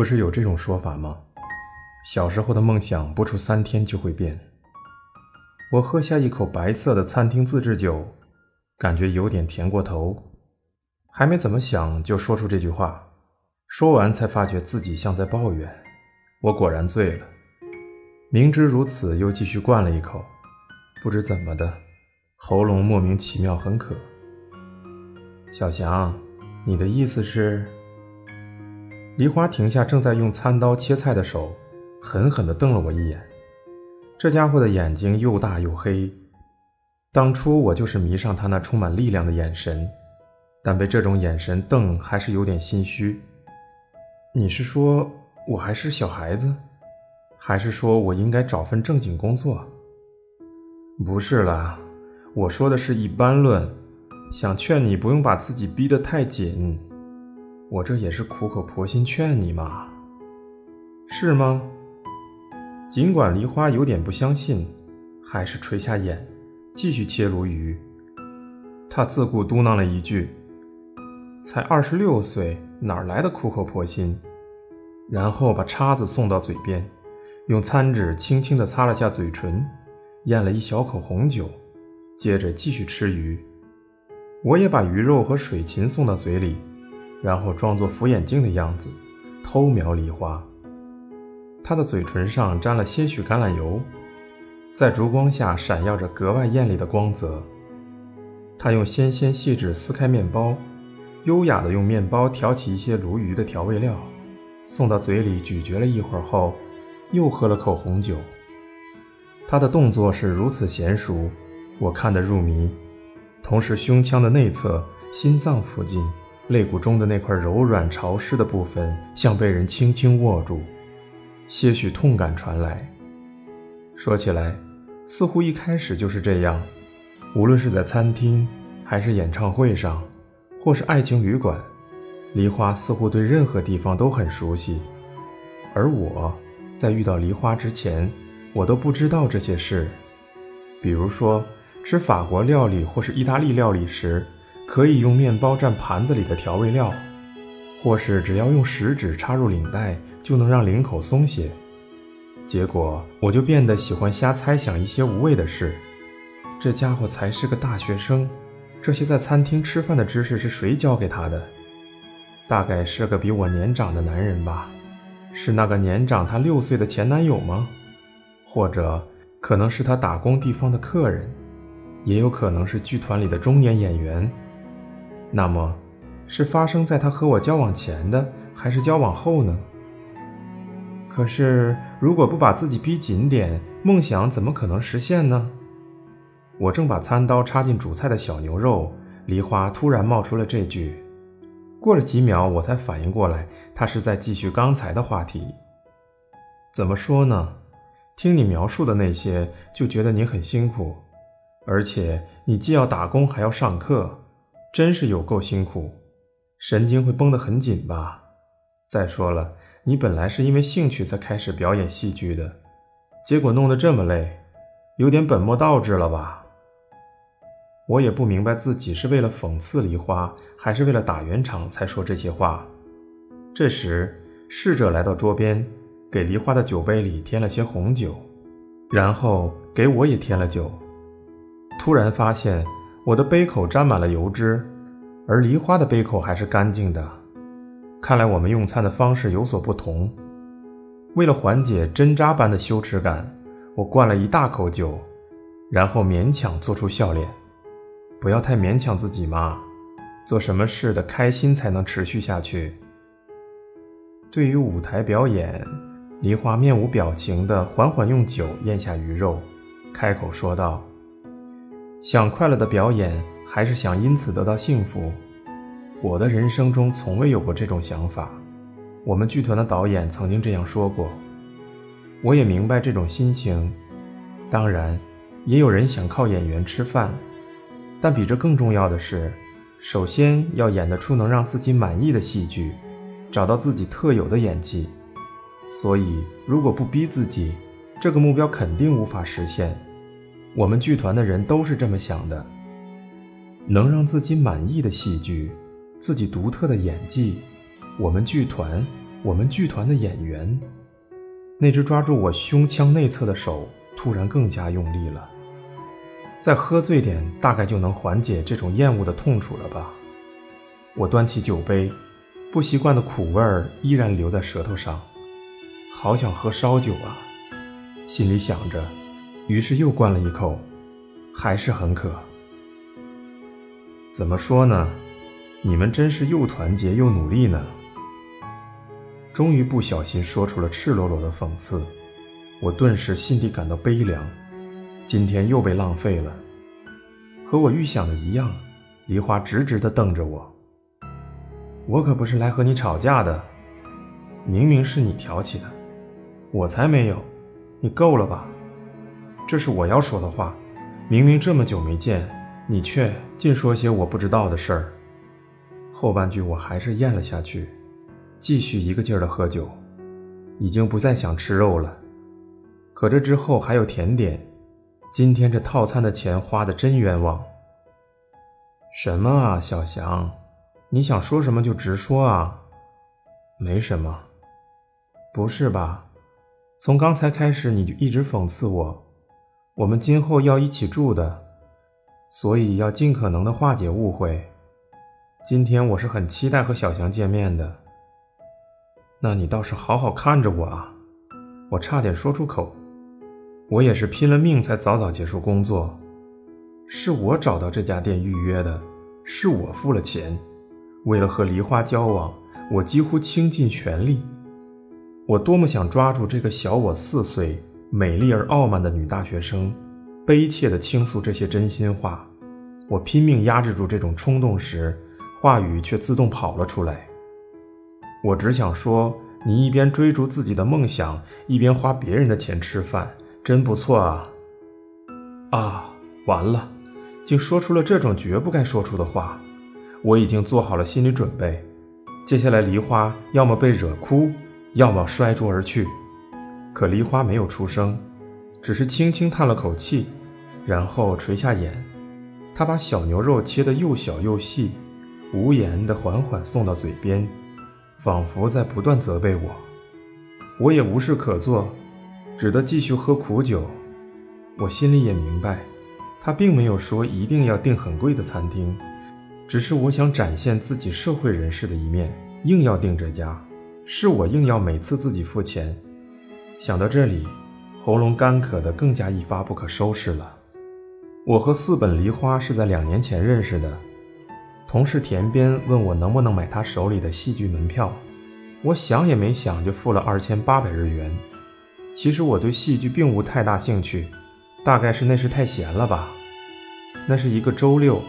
不是有这种说法吗？小时候的梦想不出三天就会变。我喝下一口白色的餐厅自制酒，感觉有点甜过头，还没怎么想就说出这句话。说完才发觉自己像在抱怨。我果然醉了，明知如此又继续灌了一口。不知怎么的，喉咙莫名其妙很渴。小翔，你的意思是？梨花停下正在用餐刀切菜的手，狠狠地瞪了我一眼。这家伙的眼睛又大又黑。当初我就是迷上他那充满力量的眼神，但被这种眼神瞪还是有点心虚。你是说我还是小孩子，还是说我应该找份正经工作？不是啦，我说的是一般论，想劝你不用把自己逼得太紧。我这也是苦口婆心劝你嘛，是吗？尽管梨花有点不相信，还是垂下眼，继续切鲈鱼。他自顾嘟囔了一句：“才二十六岁，哪来的苦口婆心？”然后把叉子送到嘴边，用餐纸轻轻地擦了下嘴唇，咽了一小口红酒，接着继续吃鱼。我也把鱼肉和水芹送到嘴里。然后装作扶眼镜的样子，偷瞄梨花。他的嘴唇上沾了些许橄榄油，在烛光下闪耀着格外艳丽的光泽。他用纤纤细指撕开面包，优雅地用面包挑起一些鲈鱼的调味料，送到嘴里咀嚼了一会儿后，又喝了口红酒。他的动作是如此娴熟，我看得入迷。同时，胸腔的内侧、心脏附近。肋骨中的那块柔软潮湿的部分，像被人轻轻握住，些许痛感传来。说起来，似乎一开始就是这样。无论是在餐厅，还是演唱会上，或是爱情旅馆，梨花似乎对任何地方都很熟悉。而我，在遇到梨花之前，我都不知道这些事。比如说，吃法国料理或是意大利料理时。可以用面包蘸盘子里的调味料，或是只要用食指插入领带就能让领口松懈。结果我就变得喜欢瞎猜想一些无谓的事。这家伙才是个大学生，这些在餐厅吃饭的知识是谁教给他的？大概是个比我年长的男人吧？是那个年长他六岁的前男友吗？或者可能是他打工地方的客人，也有可能是剧团里的中年演员。那么，是发生在他和我交往前的，还是交往后呢？可是，如果不把自己逼紧点，梦想怎么可能实现呢？我正把餐刀插进煮菜的小牛肉，梨花突然冒出了这句。过了几秒，我才反应过来，他是在继续刚才的话题。怎么说呢？听你描述的那些，就觉得你很辛苦，而且你既要打工，还要上课。真是有够辛苦，神经会绷得很紧吧？再说了，你本来是因为兴趣才开始表演戏剧的，结果弄得这么累，有点本末倒置了吧？我也不明白自己是为了讽刺梨花，还是为了打圆场才说这些话。这时，侍者来到桌边，给梨花的酒杯里添了些红酒，然后给我也添了酒。突然发现。我的杯口沾满了油脂，而梨花的杯口还是干净的。看来我们用餐的方式有所不同。为了缓解针扎般的羞耻感，我灌了一大口酒，然后勉强做出笑脸。不要太勉强自己嘛，做什么事的开心才能持续下去。对于舞台表演，梨花面无表情地缓缓用酒咽下鱼肉，开口说道。想快乐的表演，还是想因此得到幸福？我的人生中从未有过这种想法。我们剧团的导演曾经这样说过，我也明白这种心情。当然，也有人想靠演员吃饭，但比这更重要的是，首先要演得出能让自己满意的戏剧，找到自己特有的演技。所以，如果不逼自己，这个目标肯定无法实现。我们剧团的人都是这么想的：能让自己满意的戏剧，自己独特的演技，我们剧团我们剧团的演员。那只抓住我胸腔内侧的手突然更加用力了。再喝醉点，大概就能缓解这种厌恶的痛楚了吧？我端起酒杯，不习惯的苦味儿依然留在舌头上，好想喝烧酒啊！心里想着，于是又灌了一口，还是很渴。怎么说呢？你们真是又团结又努力呢。终于不小心说出了赤裸裸的讽刺，我顿时心底感到悲凉。今天又被浪费了。和我预想的一样，梨花直直地瞪着我。我可不是来和你吵架的，明明是你挑起的，我才没有。你够了吧？这是我要说的话。明明这么久没见，你却尽说些我不知道的事儿。后半句我还是咽了下去。继续一个劲儿的喝酒，已经不再想吃肉了。可这之后还有甜点，今天这套餐的钱花的真冤枉。什么啊，小翔，你想说什么就直说啊。没什么。不是吧？从刚才开始你就一直讽刺我，我们今后要一起住的，所以要尽可能的化解误会。今天我是很期待和小强见面的。那你倒是好好看着我啊！我差点说出口。我也是拼了命才早早结束工作，是我找到这家店预约的，是我付了钱。为了和梨花交往，我几乎倾尽全力。我多么想抓住这个小我四岁、美丽而傲慢的女大学生，悲切地倾诉这些真心话。我拼命压制住这种冲动时，话语却自动跑了出来。我只想说，你一边追逐自己的梦想，一边花别人的钱吃饭，真不错啊！啊，完了，竟说出了这种绝不该说出的话。我已经做好了心理准备，接下来梨花要么被惹哭，要么摔桌而去。可梨花没有出声，只是轻轻叹了口气，然后垂下眼。她把小牛肉切得又小又细，无言地缓缓送到嘴边。仿佛在不断责备我，我也无事可做，只得继续喝苦酒。我心里也明白，他并没有说一定要订很贵的餐厅，只是我想展现自己社会人士的一面，硬要订这家，是我硬要每次自己付钱。想到这里，喉咙干渴的更加一发不可收拾了。我和四本梨花是在两年前认识的。同事田边问我能不能买他手里的戏剧门票，我想也没想就付了二千八百日元。其实我对戏剧并无太大兴趣，大概是那时太闲了吧。那是一个周六，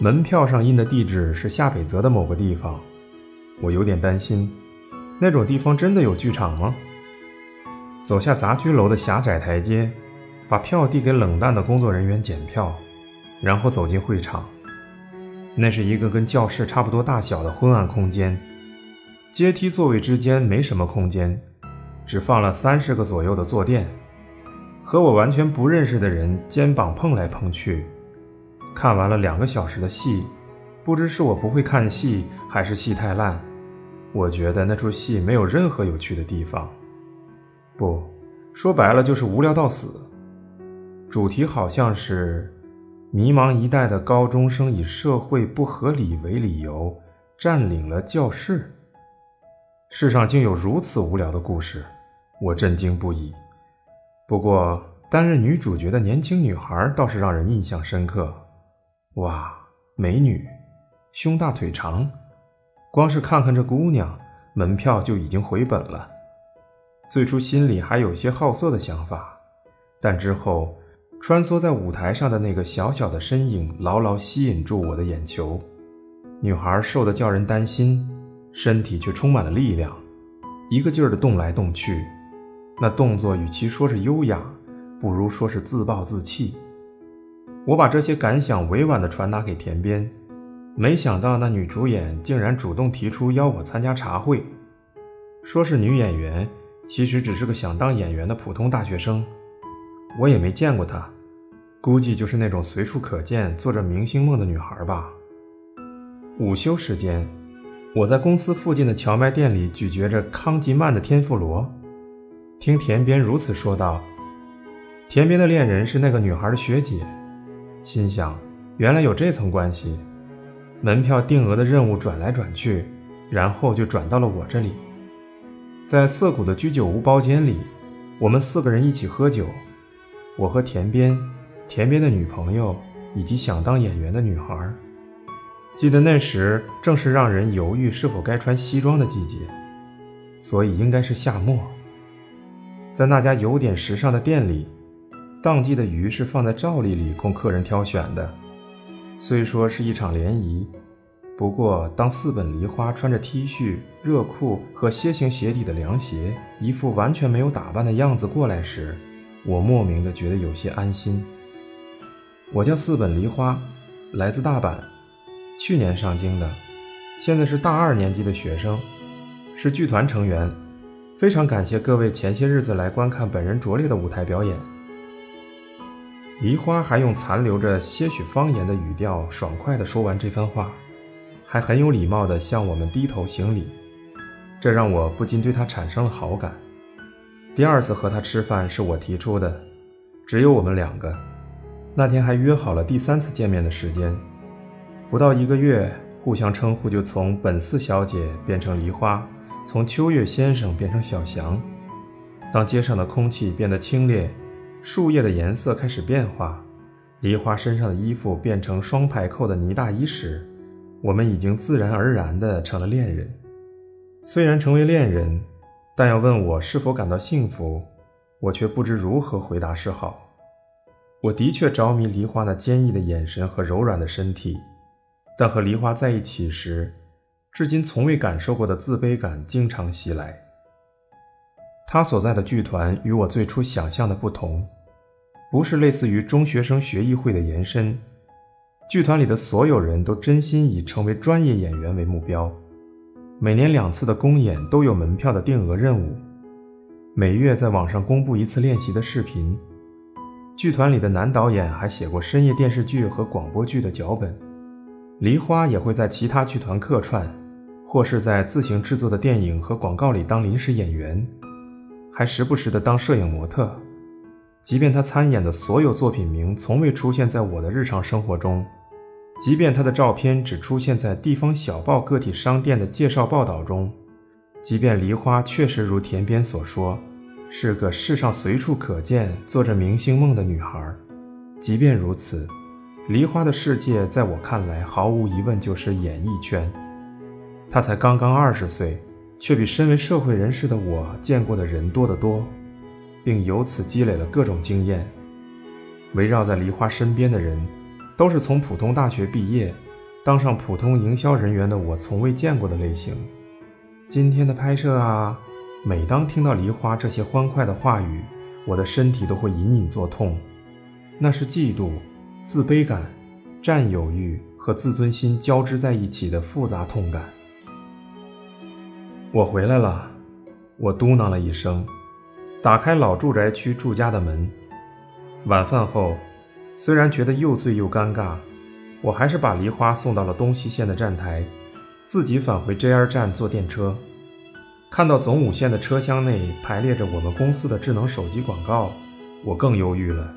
门票上印的地址是下北泽的某个地方，我有点担心，那种地方真的有剧场吗？走下杂居楼的狭窄台阶，把票递给冷淡的工作人员检票，然后走进会场。那是一个跟教室差不多大小的昏暗空间，阶梯座位之间没什么空间，只放了三十个左右的坐垫，和我完全不认识的人肩膀碰来碰去。看完了两个小时的戏，不知是我不会看戏，还是戏太烂，我觉得那出戏没有任何有趣的地方，不说白了就是无聊到死。主题好像是。迷茫一代的高中生以社会不合理为理由占领了教室。世上竟有如此无聊的故事，我震惊不已。不过，担任女主角的年轻女孩倒是让人印象深刻。哇，美女，胸大腿长，光是看看这姑娘，门票就已经回本了。最初心里还有些好色的想法，但之后。穿梭在舞台上的那个小小的身影，牢牢吸引住我的眼球。女孩瘦得叫人担心，身体却充满了力量，一个劲儿地动来动去。那动作与其说是优雅，不如说是自暴自弃。我把这些感想委婉地传达给田边，没想到那女主演竟然主动提出邀我参加茶会，说是女演员，其实只是个想当演员的普通大学生。我也没见过她，估计就是那种随处可见、做着明星梦的女孩吧。午休时间，我在公司附近的荞麦店里咀嚼着康吉曼的天妇罗，听田边如此说道。田边的恋人是那个女孩的学姐，心想原来有这层关系。门票定额的任务转来转去，然后就转到了我这里。在涩谷的居酒屋包间里，我们四个人一起喝酒。我和田边、田边的女朋友以及想当演员的女孩。记得那时正是让人犹豫是否该穿西装的季节，所以应该是夏末。在那家有点时尚的店里，当季的鱼是放在照例里供客人挑选的。虽说是一场联谊，不过当四本梨花穿着 T 恤、热裤和楔形鞋底的凉鞋，一副完全没有打扮的样子过来时，我莫名的觉得有些安心。我叫四本梨花，来自大阪，去年上京的，现在是大二年级的学生，是剧团成员。非常感谢各位前些日子来观看本人拙劣的舞台表演。梨花还用残留着些许方言的语调，爽快地说完这番话，还很有礼貌地向我们低头行礼，这让我不禁对他产生了好感。第二次和他吃饭是我提出的，只有我们两个。那天还约好了第三次见面的时间，不到一个月，互相称呼就从本寺小姐变成梨花，从秋月先生变成小翔。当街上的空气变得清冽。树叶的颜色开始变化，梨花身上的衣服变成双排扣的呢大衣时，我们已经自然而然地成了恋人。虽然成为恋人，但要问我是否感到幸福，我却不知如何回答是好。我的确着迷梨花那坚毅的眼神和柔软的身体，但和梨花在一起时，至今从未感受过的自卑感经常袭来。他所在的剧团与我最初想象的不同，不是类似于中学生学艺会的延伸。剧团里的所有人都真心以成为专业演员为目标。每年两次的公演都有门票的定额任务，每月在网上公布一次练习的视频。剧团里的男导演还写过深夜电视剧和广播剧的脚本。梨花也会在其他剧团客串，或是在自行制作的电影和广告里当临时演员。还时不时的当摄影模特，即便他参演的所有作品名从未出现在我的日常生活中，即便他的照片只出现在地方小报个体商店的介绍报道中，即便梨花确实如田边所说，是个世上随处可见、做着明星梦的女孩，即便如此，梨花的世界在我看来毫无疑问就是演艺圈。她才刚刚二十岁。却比身为社会人士的我见过的人多得多，并由此积累了各种经验。围绕在梨花身边的人，都是从普通大学毕业，当上普通营销人员的我从未见过的类型。今天的拍摄啊，每当听到梨花这些欢快的话语，我的身体都会隐隐作痛。那是嫉妒、自卑感、占有欲和自尊心交织在一起的复杂痛感。我回来了，我嘟囔了一声，打开老住宅区住家的门。晚饭后，虽然觉得又醉又尴尬，我还是把梨花送到了东西线的站台，自己返回 JR 站坐电车。看到总武线的车厢内排列着我们公司的智能手机广告，我更忧郁了。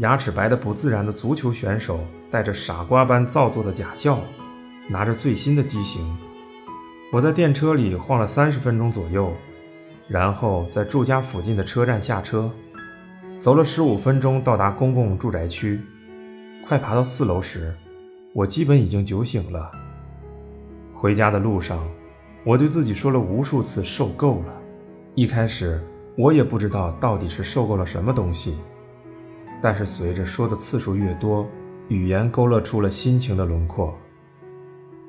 牙齿白得不自然的足球选手带着傻瓜般造作的假笑，拿着最新的机型。我在电车里晃了三十分钟左右，然后在住家附近的车站下车，走了十五分钟到达公共住宅区。快爬到四楼时，我基本已经酒醒了。回家的路上，我对自己说了无数次“受够了”。一开始我也不知道到底是受够了什么东西，但是随着说的次数越多，语言勾勒出了心情的轮廓。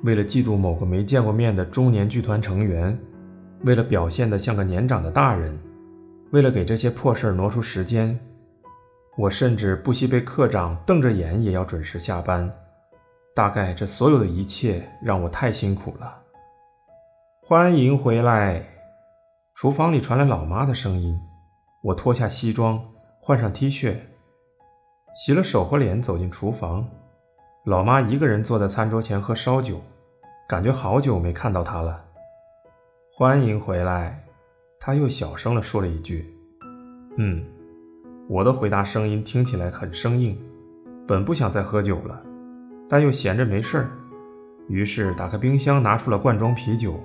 为了嫉妒某个没见过面的中年剧团成员，为了表现得像个年长的大人，为了给这些破事儿挪出时间，我甚至不惜被科长瞪着眼也要准时下班。大概这所有的一切让我太辛苦了。欢迎回来！厨房里传来老妈的声音。我脱下西装，换上 T 恤，洗了手和脸，走进厨房。老妈一个人坐在餐桌前喝烧酒。感觉好久没看到她了。欢迎回来，他又小声地说了一句：“嗯。”我的回答声音听起来很生硬，本不想再喝酒了，但又闲着没事儿，于是打开冰箱拿出了罐装啤酒，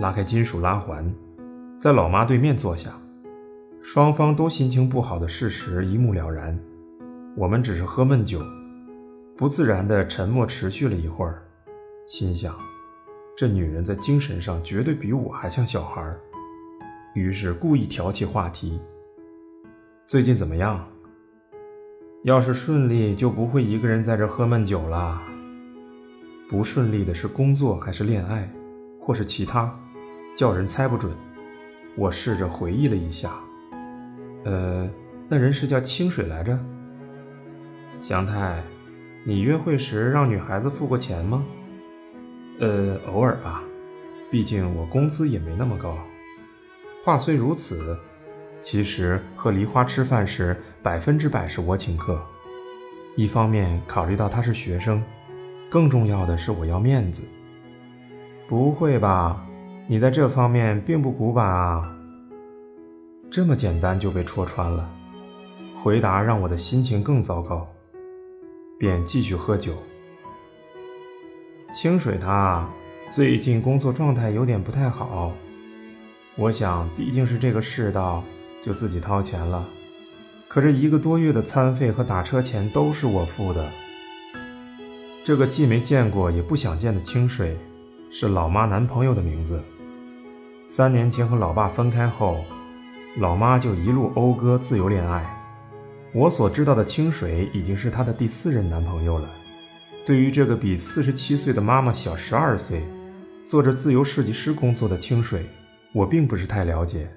拉开金属拉环，在老妈对面坐下。双方都心情不好的事实一目了然，我们只是喝闷酒，不自然的沉默持续了一会儿，心想，这女人在精神上绝对比我还像小孩儿，于是故意挑起话题。最近怎么样？要是顺利，就不会一个人在这喝闷酒了。不顺利的是工作还是恋爱，或是其他，叫人猜不准。我试着回忆了一下，呃，那人是叫清水来着。祥太，你约会时让女孩子付过钱吗？呃，偶尔吧，毕竟我工资也没那么高。话虽如此。其实和梨花吃饭时，百分之百是我请客。一方面考虑到他是学生，更重要的是我要面子。不会吧？你在这方面并不古板啊？这么简单就被戳穿了，回答让我的心情更糟糕，便继续喝酒。清水他最近工作状态有点不太好，我想毕竟是这个世道。就自己掏钱了，可这一个多月的餐费和打车钱都是我付的。这个既没见过也不想见的清水，是老妈男朋友的名字。三年前和老爸分开后，老妈就一路讴歌自由恋爱。我所知道的清水已经是她的第四任男朋友了。对于这个比四十七岁的妈妈小十二岁，做着自由设计师工作的清水，我并不是太了解。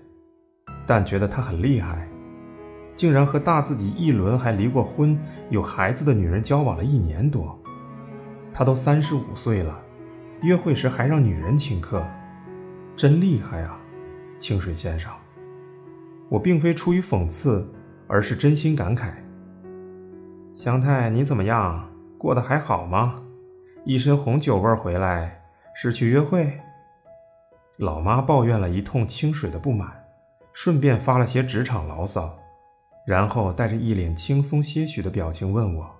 但觉得他很厉害，竟然和大自己一轮还离过婚、有孩子的女人交往了一年多。他都三十五岁了，约会时还让女人请客，真厉害啊，清水先生。我并非出于讽刺，而是真心感慨。祥太，你怎么样？过得还好吗？一身红酒味回来，是去约会？老妈抱怨了一通清水的不满。顺便发了些职场牢骚，然后带着一脸轻松些许的表情问我：“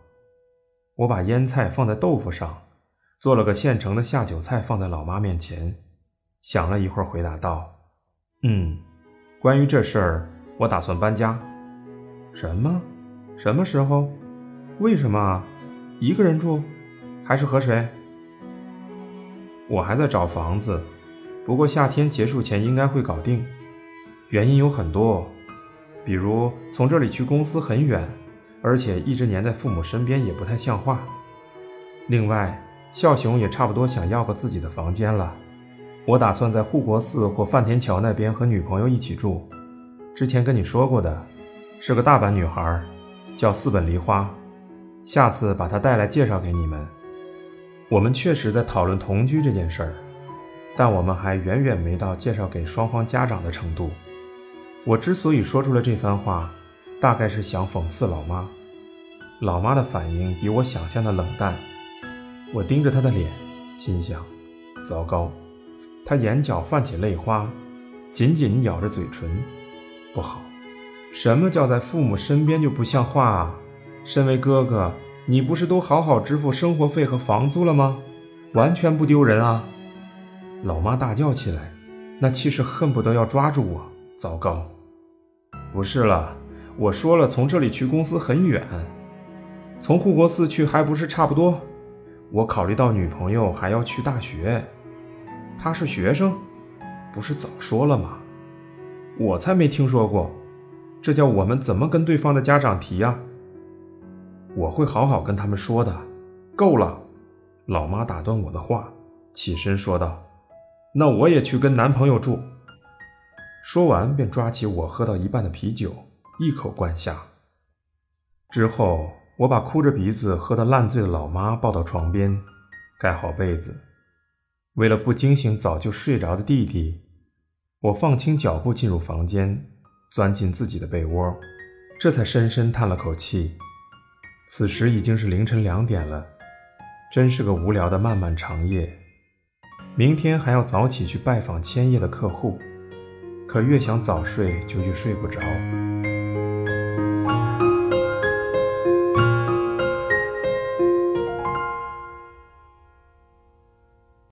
我把腌菜放在豆腐上，做了个现成的下酒菜放在老妈面前，想了一会儿，回答道：‘嗯，关于这事儿，我打算搬家。’什么？什么时候？为什么？一个人住，还是和谁？我还在找房子，不过夏天结束前应该会搞定。”原因有很多，比如从这里去公司很远，而且一直黏在父母身边也不太像话。另外，孝雄也差不多想要个自己的房间了。我打算在护国寺或范田桥那边和女朋友一起住。之前跟你说过的，是个大阪女孩，叫四本梨花。下次把她带来介绍给你们。我们确实在讨论同居这件事儿，但我们还远远没到介绍给双方家长的程度。我之所以说出了这番话，大概是想讽刺老妈。老妈的反应比我想象的冷淡。我盯着她的脸，心想：糟糕！她眼角泛起泪花，紧紧咬着嘴唇。不好！什么叫在父母身边就不像话啊？身为哥哥，你不是都好好支付生活费和房租了吗？完全不丢人啊！老妈大叫起来，那气势恨不得要抓住我。糟糕！不是了，我说了，从这里去公司很远，从护国寺去还不是差不多。我考虑到女朋友还要去大学，她是学生，不是早说了吗？我才没听说过，这叫我们怎么跟对方的家长提呀？我会好好跟他们说的。够了，老妈打断我的话，起身说道：“那我也去跟男朋友住。”说完，便抓起我喝到一半的啤酒，一口灌下。之后，我把哭着鼻子喝得烂醉的老妈抱到床边，盖好被子。为了不惊醒早就睡着的弟弟，我放轻脚步进入房间，钻进自己的被窝，这才深深叹了口气。此时已经是凌晨两点了，真是个无聊的漫漫长夜。明天还要早起去拜访千叶的客户，可越想早睡就越睡不着。